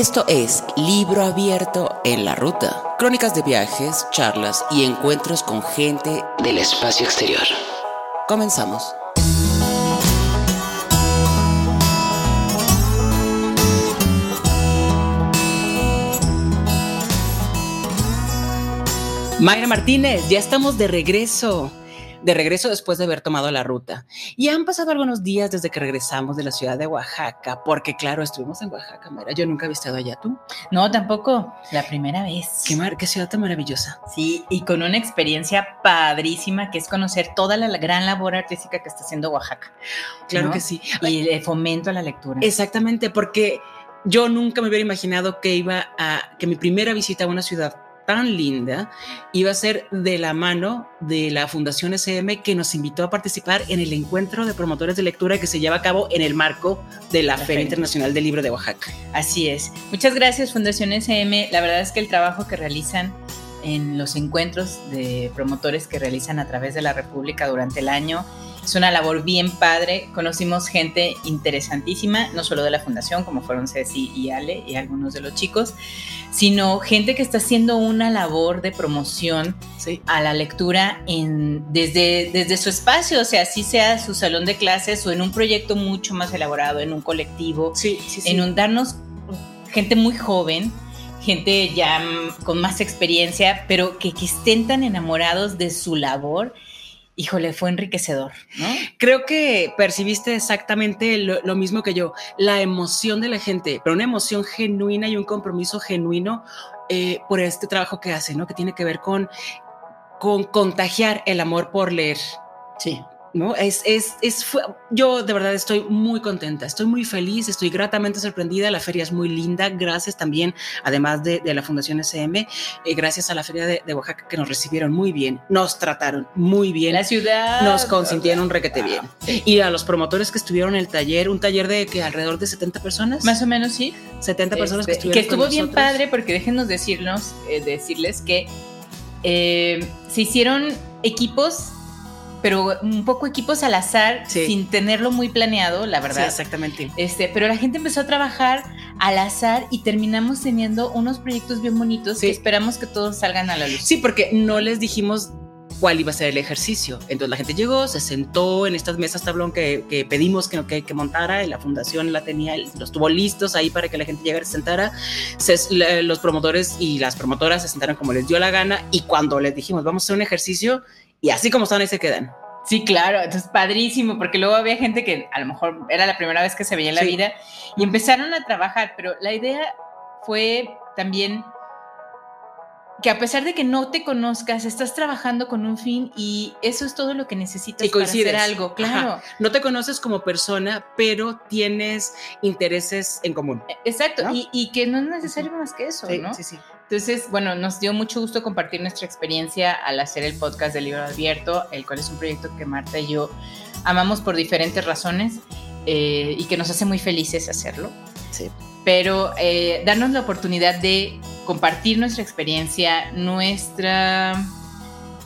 Esto es Libro Abierto en la Ruta. Crónicas de viajes, charlas y encuentros con gente del espacio exterior. Comenzamos. Mayra Martínez, ya estamos de regreso de regreso después de haber tomado la ruta. Y han pasado algunos días desde que regresamos de la ciudad de Oaxaca, porque claro, estuvimos en Oaxaca, Mira, yo nunca había estado allá, ¿tú? No, tampoco, la primera vez. Qué, mar qué ciudad tan maravillosa. Sí, y con una experiencia padrísima que es conocer toda la gran labor artística que está haciendo Oaxaca. Claro que sí. Y el fomento a la lectura. Exactamente, porque yo nunca me hubiera imaginado que iba a, que mi primera visita a una ciudad tan linda iba a ser de la mano de la Fundación SM que nos invitó a participar en el encuentro de promotores de lectura que se lleva a cabo en el marco de la, Feria Internacional del Libro de Oaxaca. Así es. Muchas gracias Fundación SM. La verdad es que el trabajo que realizan en los encuentros de promotores que realizan a través de la República durante el año es una labor bien padre. Conocimos gente interesantísima, no solo de la fundación, como fueron Ceci y Ale y algunos de los chicos, sino gente que está haciendo una labor de promoción a la lectura en, desde, desde su espacio, o sea, si sea su salón de clases o en un proyecto mucho más elaborado, en un colectivo, en un darnos gente muy joven gente ya con más experiencia, pero que, que estén tan enamorados de su labor híjole, fue enriquecedor, ¿no? Creo que percibiste exactamente lo, mismo que yo, la emoción de la gente, pero una emoción genuina y un compromiso genuino eh, por este trabajo que hace, ¿no? Que tiene que ver con, con contagiar el amor por leer. Sí. ¿No? Es, es, es, yo de verdad estoy muy contenta, estoy muy feliz, estoy gratamente sorprendida, la feria es muy linda, gracias también, además de, de la Fundación SM, eh, gracias a la feria de, Oaxaca que nos recibieron muy bien, nos trataron muy bien. La ciudad. Nos consintieron un requete bien. Y a los promotores que estuvieron en el taller, un taller de que alrededor de 70 personas. Más o menos, sí. 70 personas que este, estuvieron. Que estuvo bien padre porque déjenos decirnos, eh, decirles que eh, se hicieron equipos pero un poco equipos al azar, sin tenerlo muy planeado, la verdad. Sí, exactamente. Este, pero la gente empezó a trabajar al azar y terminamos teniendo unos proyectos bien bonitos que esperamos que todos salgan a la luz. Sí, porque no les dijimos cuál iba a ser el ejercicio. Entonces la gente llegó, se sentó en estas mesas tablón que, pedimos que, que, que, montara, y la fundación la tenía, los tuvo listos ahí para que la gente llegara y se sentara. los promotores y las promotoras se sentaron como les dio la gana y cuando les dijimos vamos a hacer un ejercicio, y así como están ahí se quedan. Sí, claro, entonces padrísimo, porque luego había gente que a lo mejor era la primera vez que se veía en la vida y empezaron a trabajar, pero la idea fue también que a pesar de que no te conozcas, estás trabajando con un fin y eso es todo lo que necesitas para hacer algo, claro. No te conoces como persona, pero tienes intereses en común. Exacto, y, y, que no es necesario más que eso, ¿no? Sí, sí. Entonces, bueno, nos dio mucho gusto compartir nuestra experiencia al hacer el podcast del libro abierto, el cual es un proyecto que Marta y yo amamos por diferentes razones eh, y que nos hace muy felices hacerlo. Sí. Pero eh, darnos la oportunidad de compartir nuestra experiencia, nuestro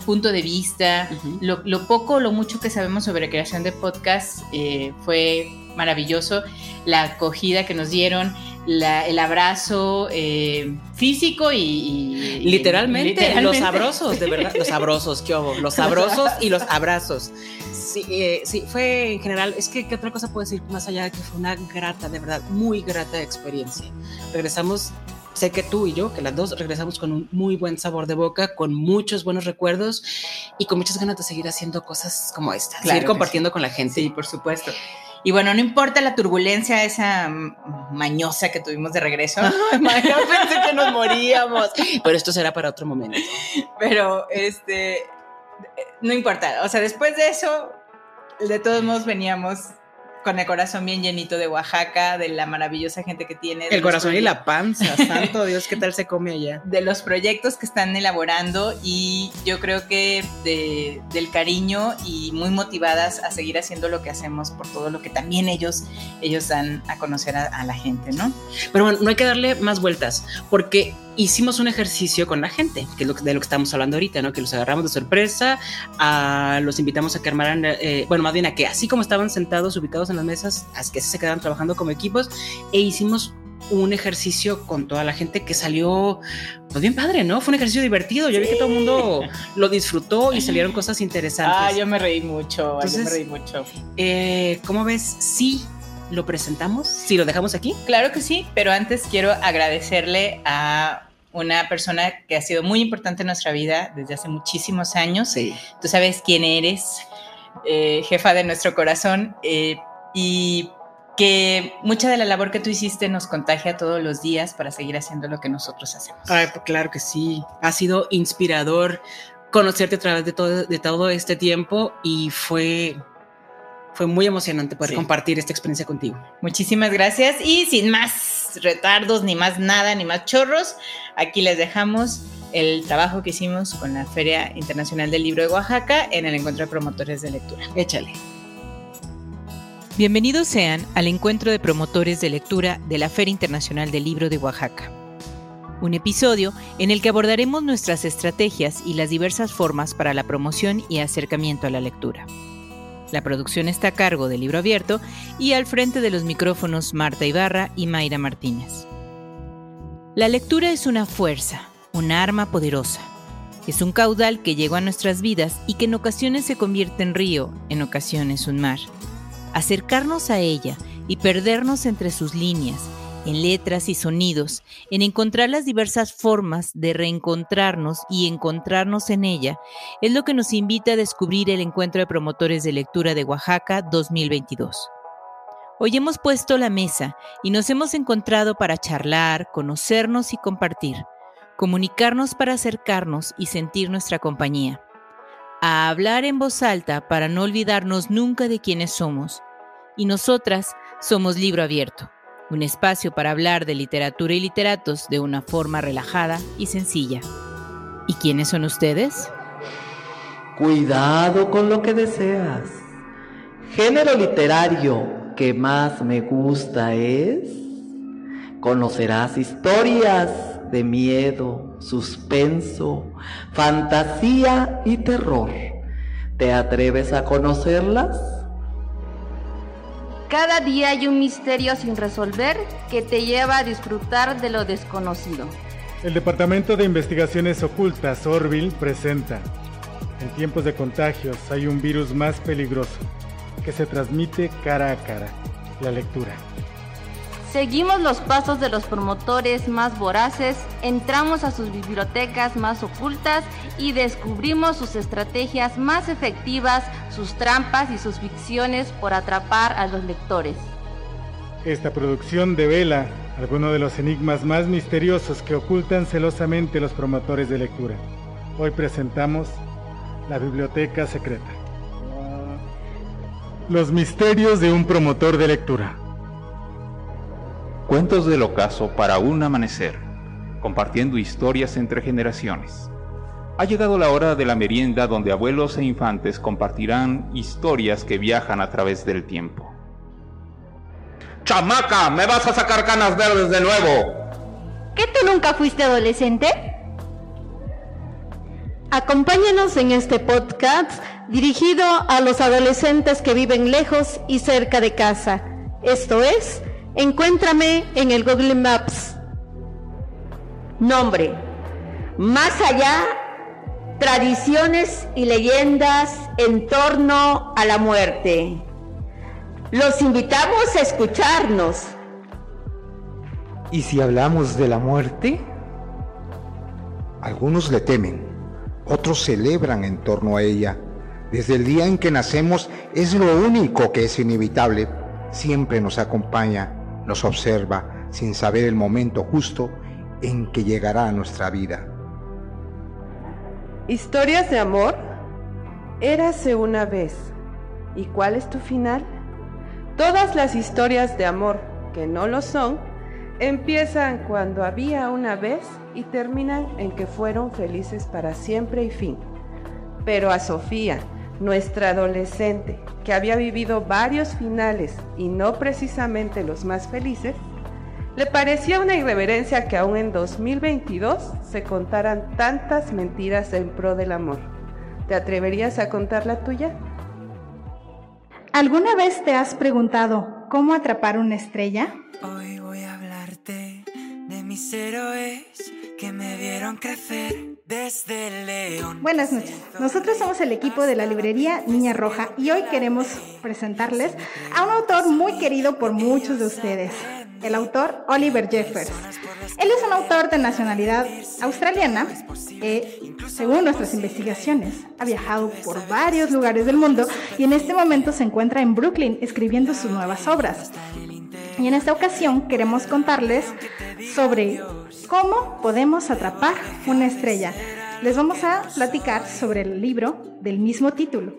punto de vista, lo, poco o lo mucho que sabemos sobre creación de podcast eh, fue maravilloso. La acogida que nos dieron, el abrazo eh, físico y, literalmente, los sabrosos, de verdad, los sabrosos, qué hubo, los sabrosos y los abrazos. Sí, eh, sí, fue en general, es que qué otra cosa puedo decir más allá de que fue una grata, de verdad, muy grata experiencia. Regresamos sé que tú y yo, que las dos regresamos con un muy buen sabor de boca, con muchos buenos recuerdos y con muchas ganas de seguir haciendo cosas como esta, seguir compartiendo con la gente. Sí, por supuesto. Y bueno, no importa la turbulencia esa mañosa que tuvimos de regreso. Yo pensé que nos moríamos. Pero esto será para otro momento. Pero este, no importa. O sea, después de eso, de todos modos veníamos con el corazón bien llenito de Oaxaca, de la maravillosa gente que tiene. El corazón y la panza, santo Dios, ¿qué tal se come allá? De los proyectos que están elaborando y yo creo que de, del cariño y muy motivadas a seguir haciendo lo que hacemos por todo lo que también ellos, ellos dan a conocer a, a la gente, ¿no? Pero bueno, no hay que darle más vueltas, porque hicimos un ejercicio con la gente, que es lo, de lo que estamos hablando ahorita, ¿no? Que los agarramos de sorpresa, a, los invitamos a que armaran, eh, bueno, más bien a que así como estaban sentados, ubicados en las mesas, a que se quedaran trabajando como equipos, e hicimos un ejercicio con toda la gente que salió, pues bien padre, ¿no? Fue un ejercicio divertido. Yo vi que todo el mundo lo disfrutó y salieron cosas interesantes. Ah, yo me reí mucho, yo me reí mucho. Eh, ¿Cómo ves? Sí, lo presentamos, si lo dejamos aquí. Claro que sí, pero antes quiero agradecerle a una persona que ha sido muy importante en nuestra vida desde hace muchísimos años. Sí. Tú sabes quién eres, eh, jefa de nuestro corazón, eh, y que mucha de la labor que tú hiciste nos contagia todos los días para seguir haciendo lo que nosotros hacemos. Ay, pues claro que sí. Ha sido inspirador conocerte a través de todo, de todo este tiempo y fue, fue muy emocionante poder compartir esta experiencia contigo. Muchísimas gracias y sin más retardos, ni más nada, ni más chorros, aquí les dejamos el trabajo que hicimos con la Feria Internacional del Libro de Oaxaca en el Encuentro de Promotores de Lectura. Échale. Bienvenidos sean al encuentro de promotores de lectura de la Feria Internacional del Libro de Oaxaca. Un episodio en el que abordaremos nuestras estrategias y las diversas formas para la promoción y acercamiento a la lectura. La producción está a cargo de Libro Abierto y al frente de los micrófonos Marta Ibarra y Mayra Martínez. La lectura es una fuerza, una arma poderosa. Es un caudal que llegó a nuestras vidas y que en ocasiones se convierte en río, en ocasiones un mar acercarnos a ella y perdernos entre sus líneas, en letras y sonidos, en encontrar las diversas formas de reencontrarnos y encontrarnos en ella, es lo que nos invita a descubrir el Encuentro de Promotores de Lectura de Oaxaca 2022. Hoy hemos puesto la mesa y nos hemos encontrado para charlar, conocernos y compartir, comunicarnos para acercarnos y sentir nuestra compañía a hablar en voz alta para no olvidarnos nunca de quiénes somos. Y nosotras somos Libro Abierto, un espacio para hablar de literatura y literatos de una forma relajada y sencilla. ¿Y quiénes son ustedes? Cuidado con lo que deseas. Género literario que más me gusta es... Conocerás historias de miedo, suspenso, fantasía y terror. ¿Te atreves a conocerlas? Cada día hay un misterio sin resolver que te lleva a disfrutar de lo desconocido. El Departamento de Investigaciones Ocultas, Orville, presenta. En tiempos de contagios hay un virus más peligroso que se transmite cara a cara, la lectura. Seguimos los pasos de los promotores más voraces, entramos a sus bibliotecas más ocultas y descubrimos sus estrategias más efectivas, sus trampas y sus ficciones por atrapar a los lectores. Esta producción devela algunos de los enigmas más misteriosos que ocultan celosamente los promotores de lectura. Hoy presentamos la Biblioteca Secreta. Los misterios de un promotor de lectura. Cuentos del ocaso para un amanecer, compartiendo historias entre generaciones. Ha llegado la hora de la merienda donde abuelos e infantes compartirán historias que viajan a través del tiempo. ¡Chamaca! ¡Me vas a sacar canas verdes de nuevo! ¿Qué tú nunca fuiste adolescente? Acompáñanos en este podcast dirigido a los adolescentes que viven lejos y cerca de casa. Esto es Encuéntrame en el Google Maps. Nombre. Más allá, tradiciones y leyendas en torno a la muerte. Los invitamos a escucharnos. ¿Y si hablamos de la muerte? Algunos le temen, otros celebran en torno a ella. Desde el día en que nacemos es lo único que es inevitable. Siempre nos acompaña nos observa sin saber el momento justo en que llegará a nuestra vida. Historias de amor. Érase una vez. ¿Y cuál es tu final? Todas las historias de amor que no lo son empiezan cuando había una vez y terminan en que fueron felices para siempre y fin. Pero a Sofía, nuestra adolescente, que había vivido varios finales y no precisamente los más felices, le parecía una irreverencia que aún en 2022 se contaran tantas mentiras en pro del amor. ¿Te atreverías a contar la tuya? ¿Alguna vez te has preguntado cómo atrapar una estrella? Hoy voy a hablarte mis héroes que me vieron crecer desde león. Buenas noches. Nosotros somos el equipo de la librería Niña Roja y hoy queremos presentarles a un autor muy querido por muchos de ustedes, el autor Oliver Jeffers. Él es un autor de nacionalidad australiana que, según nuestras investigaciones, ha viajado por varios lugares del mundo y en este momento se encuentra en Brooklyn escribiendo sus nuevas obras. Y en esta ocasión queremos contarles sobre cómo podemos atrapar una estrella. Les vamos a platicar sobre el libro del mismo título.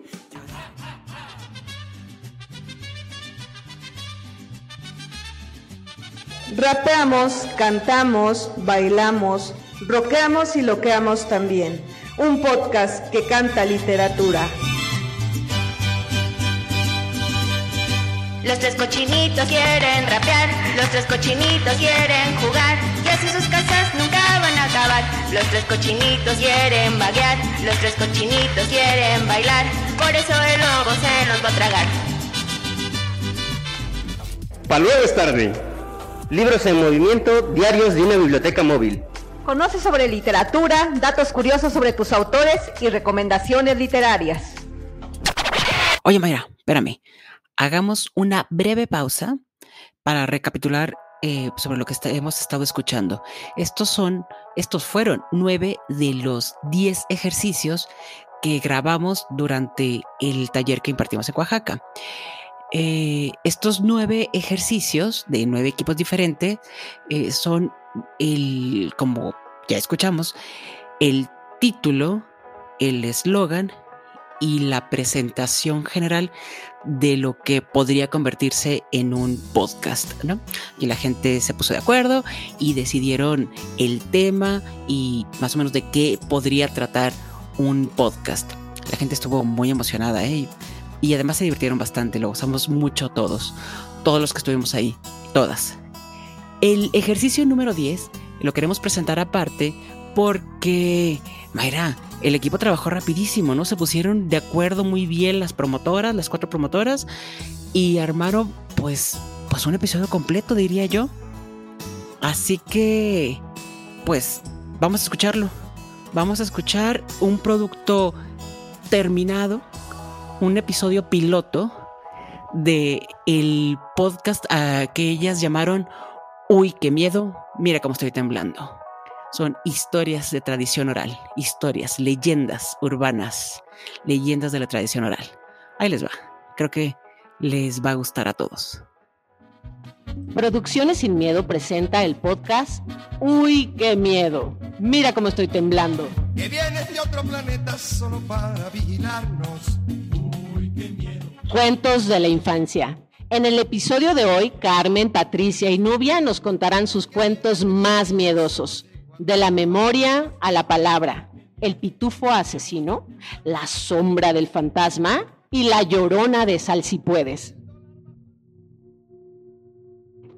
Rapeamos, cantamos, bailamos, roqueamos y loqueamos también. Un podcast que canta literatura. Los tres cochinitos quieren rapear, los tres cochinitos quieren jugar, y así sus casas nunca van a acabar. Los tres cochinitos quieren vaguear, los tres cochinitos quieren bailar, por eso el lobo se los va a tragar. Pa' luego es tarde. Libros en movimiento, diarios de una biblioteca móvil. Conoce sobre literatura, datos curiosos sobre tus autores y recomendaciones literarias. Oye, Mayra, espérame hagamos una breve pausa para recapitular eh, sobre lo que hemos estado escuchando. Estos son, estos fueron nueve de los diez ejercicios que grabamos durante el taller que impartimos en Oaxaca. Eh, estos nueve ejercicios de nueve equipos diferentes eh, son el, como ya escuchamos, el título, el eslogan y la presentación general de lo que podría convertirse en un podcast, ¿no? Y la gente se puso de acuerdo y decidieron el tema y más o menos de qué podría tratar un podcast. La gente estuvo muy emocionada, ¿eh? Y además se divirtieron bastante, lo gozamos mucho todos, todos los que estuvimos ahí, todas. El ejercicio número 10 lo queremos presentar aparte porque, Mayra, el equipo trabajó rapidísimo, ¿no? Se pusieron de acuerdo muy bien las promotoras, las cuatro promotoras, y armaron, pues, pues un episodio completo, diría yo. Así que, pues, vamos a escucharlo. Vamos a escuchar un producto terminado, un episodio piloto de el podcast que ellas llamaron Uy, qué miedo, mira cómo estoy temblando son historias de tradición oral, historias, leyendas urbanas, leyendas de la tradición oral. Ahí les va. Creo que les va a gustar a todos. Producciones sin miedo presenta el podcast Uy, qué miedo. Mira cómo estoy temblando. Que vienes de otro planeta solo para vigilarnos. Uy, qué miedo. Cuentos de la infancia. En el episodio de hoy, Carmen, Patricia y Nubia nos contarán sus cuentos más miedosos de la memoria a la palabra, el pitufo asesino, la sombra del fantasma y la llorona de Sal.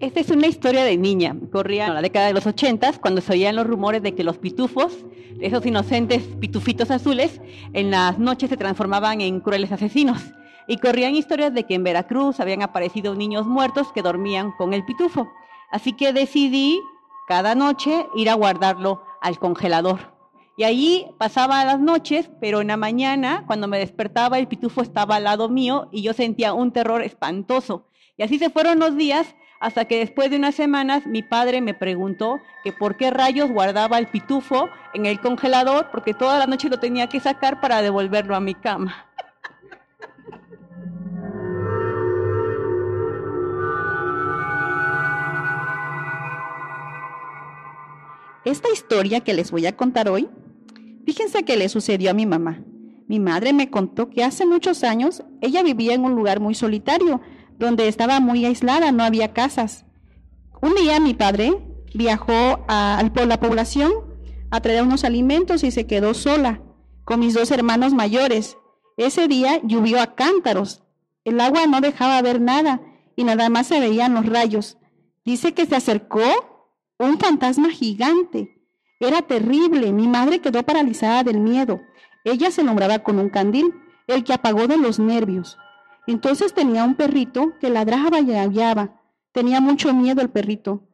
Esta es una historia de niña. Corría en la década de los ochentas cuando se oían los rumores de que los pitufos, esos inocentes pitufitos azules, en las noches se transformaban en crueles asesinos. Y corrían historias de que en Veracruz habían aparecido niños muertos que dormían con el pitufo. Así que decidí cada noche ir a guardarlo al congelador. Y allí pasaba las noches, pero en la mañana, cuando me despertaba, el pitufo estaba al lado mío y yo sentía un terror espantoso. Y así se fueron los días hasta que después de unas semanas mi padre me preguntó que por qué rayos guardaba el pitufo en el congelador, porque toda la noche lo tenía que sacar para devolverlo a mi cama. Esta historia que les voy a contar hoy, fíjense que le sucedió a mi mamá. Mi madre me contó que hace muchos años ella vivía en un lugar muy solitario, donde estaba muy aislada, no había casas. Un día mi padre viajó a, por la población a traer unos alimentos y se quedó sola con mis dos hermanos mayores. Ese día llovió a cántaros. El agua no dejaba ver nada y nada más se veían los rayos. Dice que se acercó un fantasma gigante. Era terrible. Mi madre quedó paralizada del miedo. Ella se nombraba con un candil, el que apagó de los nervios. Entonces tenía un perrito que ladraba y aullaba. Tenía mucho miedo el perrito.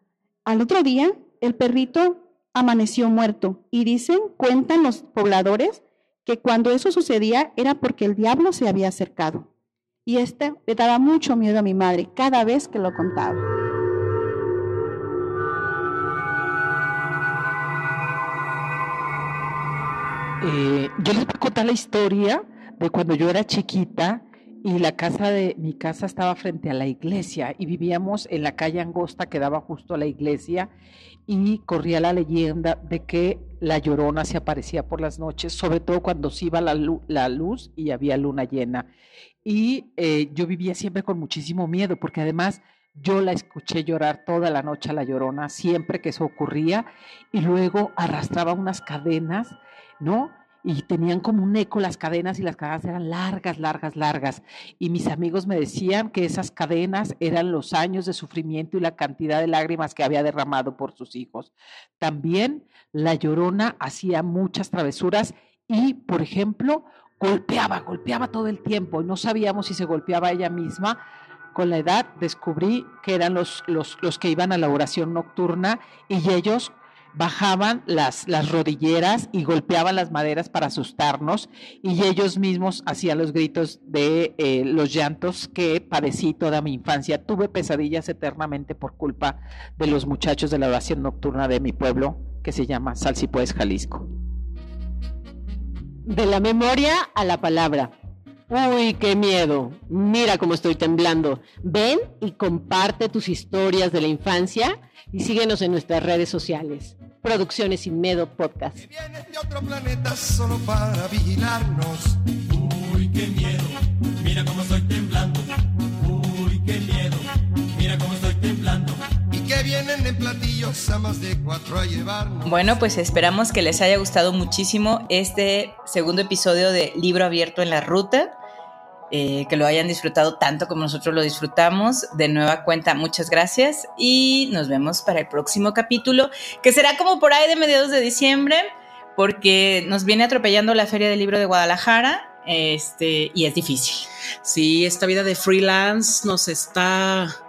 Al otro día, el perrito amaneció muerto y dicen, cuentan los pobladores, que cuando eso sucedía era porque el diablo se había acercado. Y este le daba mucho miedo a mi madre cada vez que lo contaba. Eh, yo les voy a contar la historia de cuando yo era chiquita y la casa de mi casa estaba frente a la iglesia y vivíamos en la calle angosta que daba justo a la iglesia y corría la leyenda de que la llorona se aparecía por las noches, sobre todo cuando se iba la, luz y había luna llena. Y eh, yo vivía siempre con muchísimo miedo porque además yo la escuché llorar toda la noche a la llorona, siempre que eso ocurría, y luego arrastraba unas cadenas, ¿no? Y tenían como un eco las cadenas y las cadenas eran largas, largas, largas. Y mis amigos me decían que esas cadenas eran los años de sufrimiento y la cantidad de lágrimas que había derramado por sus hijos. También la llorona hacía muchas travesuras y, por ejemplo, golpeaba, golpeaba todo el tiempo y no sabíamos si se golpeaba ella misma con la edad descubrí que eran los, los, los que iban a la oración nocturna y ellos bajaban las, las rodilleras y golpeaban las maderas para asustarnos y ellos mismos hacían los gritos de eh, los llantos que padecí toda mi infancia. Tuve pesadillas eternamente por culpa de los muchachos de la oración nocturna de mi pueblo que se llama Salsipuez, Jalisco. De la memoria a la palabra. Uy, qué miedo. Mira cómo estoy temblando. Ven y comparte tus historias de la infancia y síguenos en nuestras redes sociales. Producciones Sin Miedo Podcast. de otro planeta solo para vigilarnos. Uy, qué miedo. Mira cómo estoy vienen platillos a más de cuatro a llevarnos. Bueno, pues esperamos que les haya gustado muchísimo este segundo episodio de Libro Abierto en la Ruta. eh, que lo hayan disfrutado tanto como nosotros lo disfrutamos. De nueva cuenta, muchas gracias y nos vemos para el próximo capítulo, que será como por ahí de mediados de diciembre, porque nos viene atropellando la Feria del Libro de Guadalajara este, y es difícil. Sí, esta vida de freelance nos está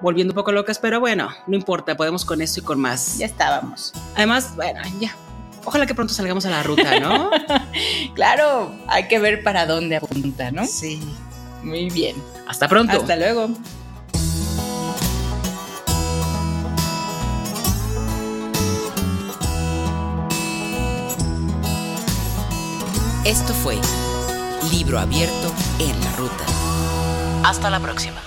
volviendo un poco locas, pero bueno, no importa, podemos con esto y con más. Ya estábamos. Además, bueno, ya. Ojalá que pronto salgamos a la ruta, ¿no? claro, hay que ver para dónde apunta, ¿no? Sí. Muy bien. Hasta pronto. Hasta luego. Esto fue Libro Abierto en la Ruta. Hasta la próxima.